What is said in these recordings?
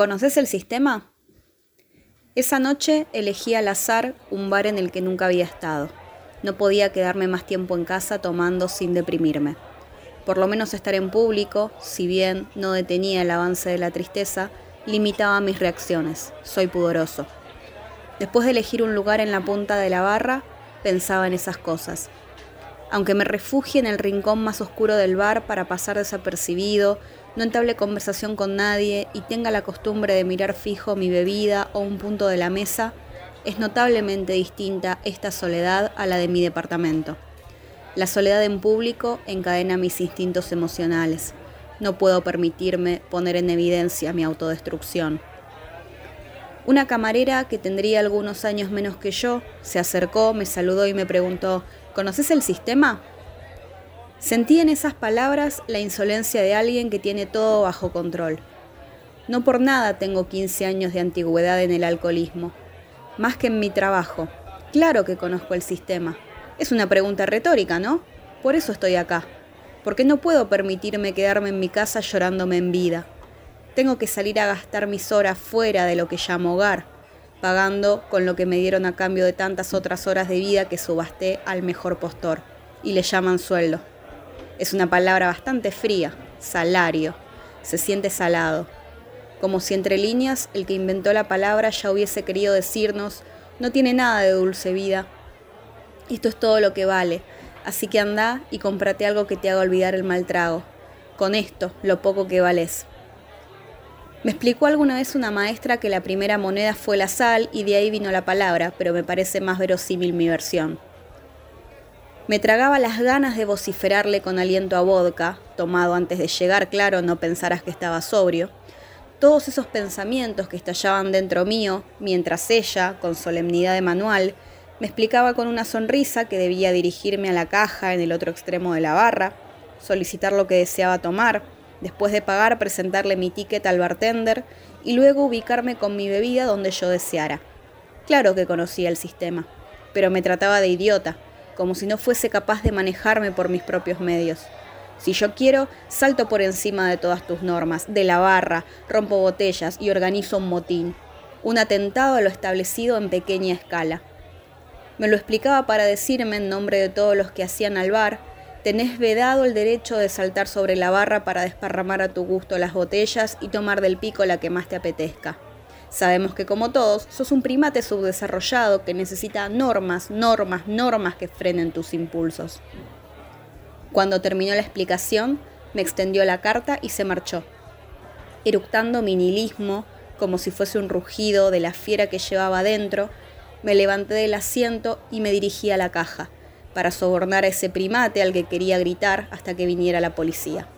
¿Conoces el sistema? Esa noche elegí al azar un bar en el que nunca había estado. No podía quedarme más tiempo en casa tomando sin deprimirme. Por lo menos estar en público, si bien no detenía el avance de la tristeza, limitaba mis reacciones. Soy pudoroso. Después de elegir un lugar en la punta de la barra, pensaba en esas cosas. Aunque me refugie en el rincón más oscuro del bar para pasar desapercibido, no entable conversación con nadie y tenga la costumbre de mirar fijo mi bebida o un punto de la mesa, es notablemente distinta esta soledad a la de mi departamento. La soledad en público encadena mis instintos emocionales. No puedo permitirme poner en evidencia mi autodestrucción. Una camarera que tendría algunos años menos que yo se acercó, me saludó y me preguntó, ¿conoces el sistema? Sentí en esas palabras la insolencia de alguien que tiene todo bajo control. No por nada tengo 15 años de antigüedad en el alcoholismo, más que en mi trabajo. Claro que conozco el sistema. Es una pregunta retórica, ¿no? Por eso estoy acá. Porque no puedo permitirme quedarme en mi casa llorándome en vida. Tengo que salir a gastar mis horas fuera de lo que llamo hogar, pagando con lo que me dieron a cambio de tantas otras horas de vida que subasté al mejor postor. Y le llaman sueldo. Es una palabra bastante fría, salario. Se siente salado. Como si entre líneas el que inventó la palabra ya hubiese querido decirnos, no tiene nada de dulce vida. Esto es todo lo que vale, así que anda y cómprate algo que te haga olvidar el mal trago. Con esto, lo poco que vales. Me explicó alguna vez una maestra que la primera moneda fue la sal y de ahí vino la palabra, pero me parece más verosímil mi versión. Me tragaba las ganas de vociferarle con aliento a vodka, tomado antes de llegar, claro, no pensarás que estaba sobrio. Todos esos pensamientos que estallaban dentro mío, mientras ella, con solemnidad de manual, me explicaba con una sonrisa que debía dirigirme a la caja en el otro extremo de la barra, solicitar lo que deseaba tomar, después de pagar presentarle mi ticket al bartender y luego ubicarme con mi bebida donde yo deseara. Claro que conocía el sistema, pero me trataba de idiota como si no fuese capaz de manejarme por mis propios medios. Si yo quiero, salto por encima de todas tus normas, de la barra, rompo botellas y organizo un motín. Un atentado a lo establecido en pequeña escala. Me lo explicaba para decirme en nombre de todos los que hacían al bar, tenés vedado el derecho de saltar sobre la barra para desparramar a tu gusto las botellas y tomar del pico la que más te apetezca. Sabemos que como todos, sos un primate subdesarrollado que necesita normas, normas, normas que frenen tus impulsos. Cuando terminó la explicación, me extendió la carta y se marchó, eructando mi nihilismo como si fuese un rugido de la fiera que llevaba dentro, me levanté del asiento y me dirigí a la caja, para sobornar a ese primate al que quería gritar hasta que viniera la policía.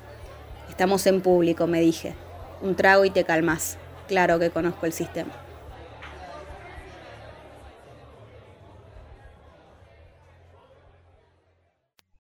Estamos en público, me dije. Un trago y te calmas claro que conozco el sistema.